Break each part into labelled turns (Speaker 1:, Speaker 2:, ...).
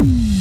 Speaker 1: Mm-hmm.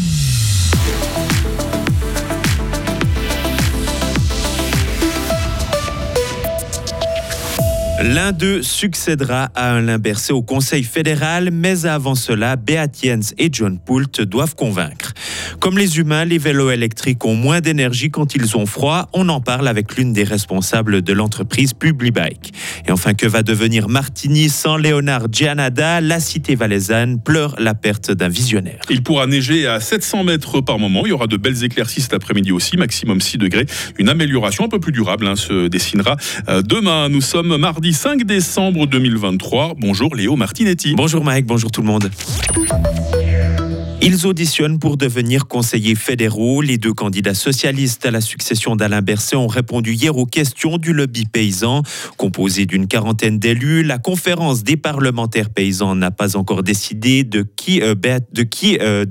Speaker 1: L'un d'eux succédera à Alain Berset au Conseil fédéral, mais avant cela, Beat et John Poult doivent convaincre. Comme les humains, les vélos électriques ont moins d'énergie quand ils ont froid. On en parle avec l'une des responsables de l'entreprise Publibike. Et enfin, que va devenir Martigny sans Léonard Gianada La cité valaisanne pleure la perte d'un visionnaire.
Speaker 2: Il pourra neiger à 700 mètres par moment. Il y aura de belles éclaircies cet après-midi aussi, maximum 6 degrés. Une amélioration un peu plus durable hein, se dessinera euh, demain. Nous sommes mardi 5 décembre 2023. Bonjour Léo Martinetti.
Speaker 1: Bonjour Mike, bonjour tout le monde. Ils auditionnent pour devenir conseillers fédéraux. Les deux candidats socialistes à la succession d'Alain Berset ont répondu hier aux questions du lobby paysan. Composé d'une quarantaine d'élus, la conférence des parlementaires paysans n'a pas encore décidé de qui, euh, de, qui euh,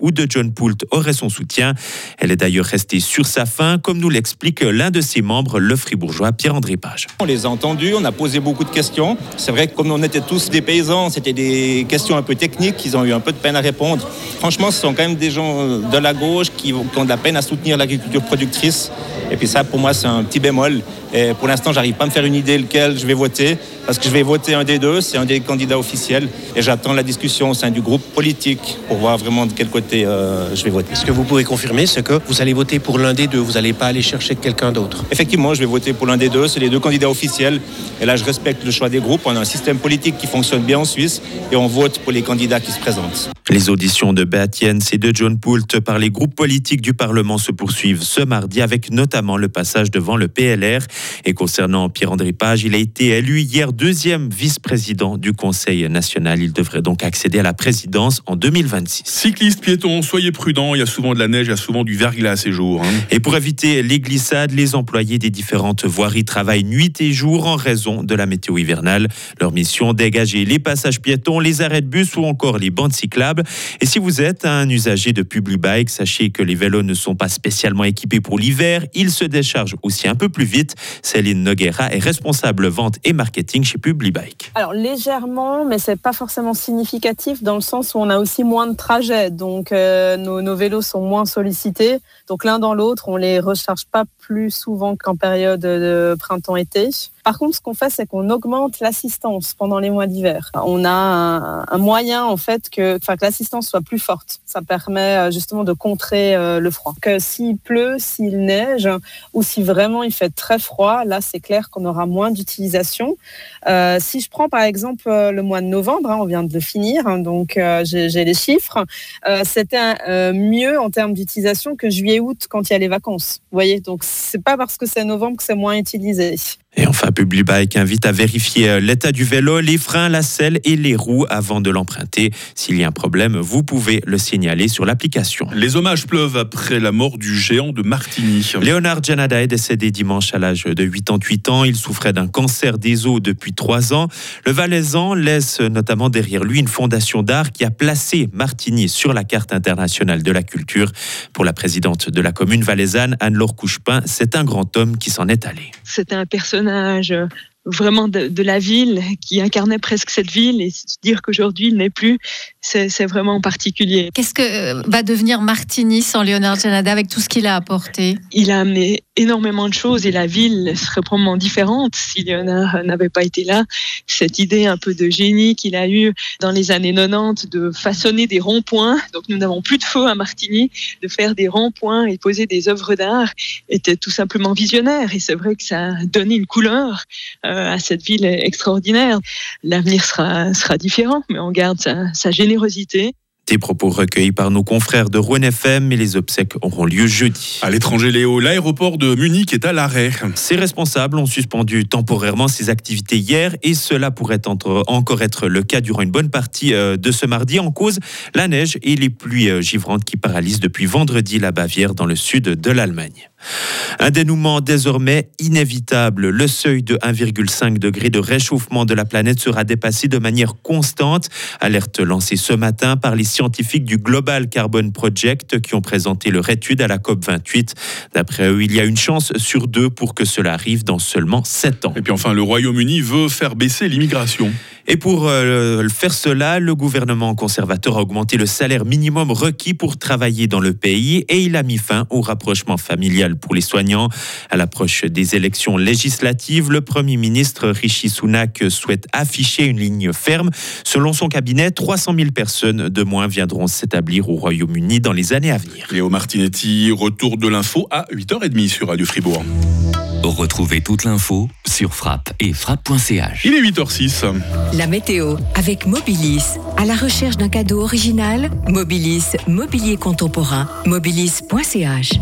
Speaker 1: ou de John Poult aurait son soutien. Elle est d'ailleurs restée sur sa fin, comme nous l'explique l'un de ses membres, le fribourgeois Pierre-André Page.
Speaker 3: On les a entendus, on a posé beaucoup de questions. C'est vrai que comme on était tous des paysans, c'était des questions un peu techniques, ils ont eu un peu de peine à répondre. Franchement, ce sont quand même des gens de la gauche qui, ont de la peine à soutenir l'agriculture productrice. Et puis ça, pour moi, c'est un petit bémol. Et pour l'instant, j'arrive pas à me faire une idée lequel je vais voter, parce que je vais voter un des deux, c'est un des candidats officiels. Et j'attends la discussion au sein du groupe politique pour voir vraiment de quel côté euh, je vais voter.
Speaker 4: Ce que vous pouvez confirmer, c'est que vous allez voter pour l'un des deux, vous n'allez pas aller chercher quelqu'un d'autre.
Speaker 3: Effectivement, je vais voter pour l'un des deux, c'est les deux candidats officiels. Et là, je respecte le choix des groupes. On a un système politique qui fonctionne bien en Suisse et on vote pour les candidats qui se présentent.
Speaker 1: Les auditions de Beat et de John Poult par les groupes politiques du Parlement se poursuivent ce mardi avec notamment le passage devant le PLR. Et concernant Pierre-André Page, il a été élu hier deuxième vice-président du Conseil national. Il devrait donc accéder à la présidence en 2026.
Speaker 2: Cyclistes, piétons, soyez prudents. Il y a souvent de la neige, il y a souvent du verglas ces jours. Hein.
Speaker 1: Et pour éviter les glissades, les employés des différentes voiries travaillent nuit et jour en raison de la météo hivernale. Leur mission, dégager les passages piétons, les arrêts de bus ou encore les bandes cyclables. Et si vous êtes un usager de Publibike, sachez que les vélos ne sont pas spécialement équipés pour l'hiver. Ils se déchargent aussi un peu plus vite. Céline Noguera est responsable vente et marketing chez Publibike.
Speaker 5: Alors légèrement, mais c'est pas forcément significatif dans le sens où on a aussi moins de trajets. Donc euh, nos, vélos sont moins sollicités. Donc l'un dans l'autre, on les recharge pas plus souvent qu'en période de printemps-été. Par contre, ce qu'on fait, c'est qu'on augmente l'assistance pendant les mois d'hiver. On a un, moyen, en fait, que, l'assistance soit plus forte. Ça permet euh, justement de contrer euh, le froid. Que s'il pleut, s'il neige, ou si vraiment il fait très froid, là, c'est clair qu'on aura moins d'utilisation. Euh, si je prends par exemple le mois de novembre, hein, on vient de le finir, hein, donc j'ai les chiffres, c'était mieux en termes d'utilisation que juillet-août quand il y a les vacances. Vous voyez, donc c'est pas parce que c'est novembre que c'est moins utilisé.
Speaker 1: Et enfin, Publibike invite à vérifier euh, l'état du vélo, les freins, la selle et les roues avant de l'emprunter. S'il y a un problème, vous pouvez le signaler sur l'application.
Speaker 2: Les hommages pleuvent après la mort du géant de Martigny.
Speaker 1: Léonard Janada est décédé dimanche à l'âge de 88 ans. Il souffrait d'un cancer des os depuis trois ans. Le Valaisan laisse notamment derrière lui une fondation d'art qui a placé Martigny sur la carte internationale de la culture. Pour la présidente de la commune valaisanne, Anne-Laure Couchepin, c'est un grand homme qui s'en est allé.
Speaker 6: C'était un personnage personnage vraiment de, la ville, qui incarnait presque cette ville, et dire qu'aujourd'hui il n'est plus, c'est vraiment particulier.
Speaker 7: Qu'est-ce que euh, va devenir Martini sans Léonard Janada avec tout ce qu'il a apporté?
Speaker 6: Il a amené énormément de choses et la ville serait probablement différente si Léonard n'avait pas été là. Cette idée un peu de génie qu'il a eue dans les années 90 de façonner des ronds-points, donc nous n'avons plus de feu à Martigny, de faire des ronds-points et poser des œuvres d'art était tout simplement visionnaire et c'est vrai que ça a donné une couleur. Euh, à cette ville extraordinaire. L'avenir sera, sera différent, mais on garde sa, générosité.
Speaker 1: Des propos recueillis par nos confrères de Rouen FM et les obsèques auront lieu jeudi.
Speaker 2: À l'étranger, Léo, l'aéroport de Munich est à l'arrêt.
Speaker 1: Ses responsables ont suspendu temporairement ses activités hier et cela pourrait encore être le cas durant une bonne partie euh, de ce mardi en cause la neige et les pluies euh, givrantes qui paralysent depuis vendredi la Bavière dans le sud de l'Allemagne. Un dénouement désormais inévitable. Le seuil de 1,5 degré de réchauffement de la planète sera dépassé de manière constante. Alerte lancée ce matin par les scientifiques du Global Carbon Project qui ont présenté leur étude à la COP28. D'après eux, il y a une chance sur deux pour que cela arrive dans seulement 7 ans.
Speaker 2: Et puis enfin, le Royaume-Uni veut faire baisser l'immigration.
Speaker 1: Et pour euh, faire cela, le gouvernement conservateur a augmenté le salaire minimum requis pour travailler dans le pays et il a mis fin au rapprochement familial pour les soignants. À l'approche des élections législatives, le Premier ministre Rishi Sunak souhaite afficher une ligne ferme. Selon son cabinet, 300 000 personnes de moins viendront s'établir au Royaume-Uni dans les années à venir.
Speaker 2: Léo Martinetti, retour de l'info à 8h30 sur Radio Fribourg.
Speaker 8: Retrouvez toute l'info sur frappe et frappe.ch.
Speaker 2: Il est 8h06.
Speaker 9: La météo avec Mobilis. À la recherche d'un cadeau original, Mobilis, mobilier contemporain, mobilis.ch.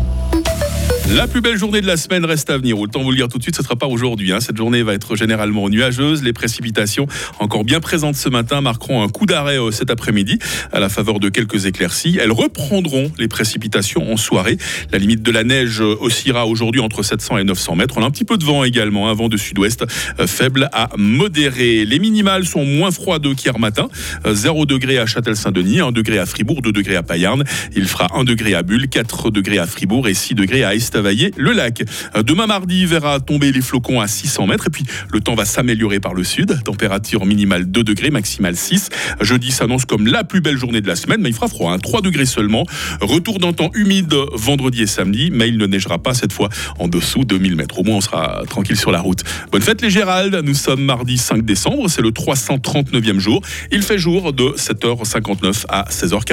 Speaker 2: La plus belle journée de la semaine reste à venir. Autant vous le dire tout de suite, ce ne sera pas aujourd'hui. Hein. Cette journée va être généralement nuageuse. Les précipitations, encore bien présentes ce matin, marqueront un coup d'arrêt euh, cet après-midi à la faveur de quelques éclaircies. Elles reprendront les précipitations en soirée. La limite de la neige euh, oscillera aujourd'hui entre 700 et 900 mètres. On a un petit peu de vent également, un vent de sud-ouest euh, faible à modéré. Les minimales sont moins froides qu'hier matin. 0 degré à Châtel-Saint-Denis, 1 degré à Fribourg, 2 degrés à Payarn. Il fera 1 degré à Bulle, 4 degrés à Fribourg et 6 degrés à Est le lac. Euh, demain mardi, verra tomber les flocons à 600 mètres et puis le temps va s'améliorer par le sud. Température minimale 2 degrés, maximale 6. Jeudi s'annonce comme la plus belle journée de la semaine, mais il fera froid, 3 hein. degrés seulement. Retour d'un temps humide vendredi et samedi, mais il ne neigera pas cette fois en dessous de 1000 mètres. Au moins, on sera tranquille sur la route. Bonne fête les Gérald, nous sommes mardi 5 décembre, c'est le 339e jour. Il fait jour de 7h59 à 16h40.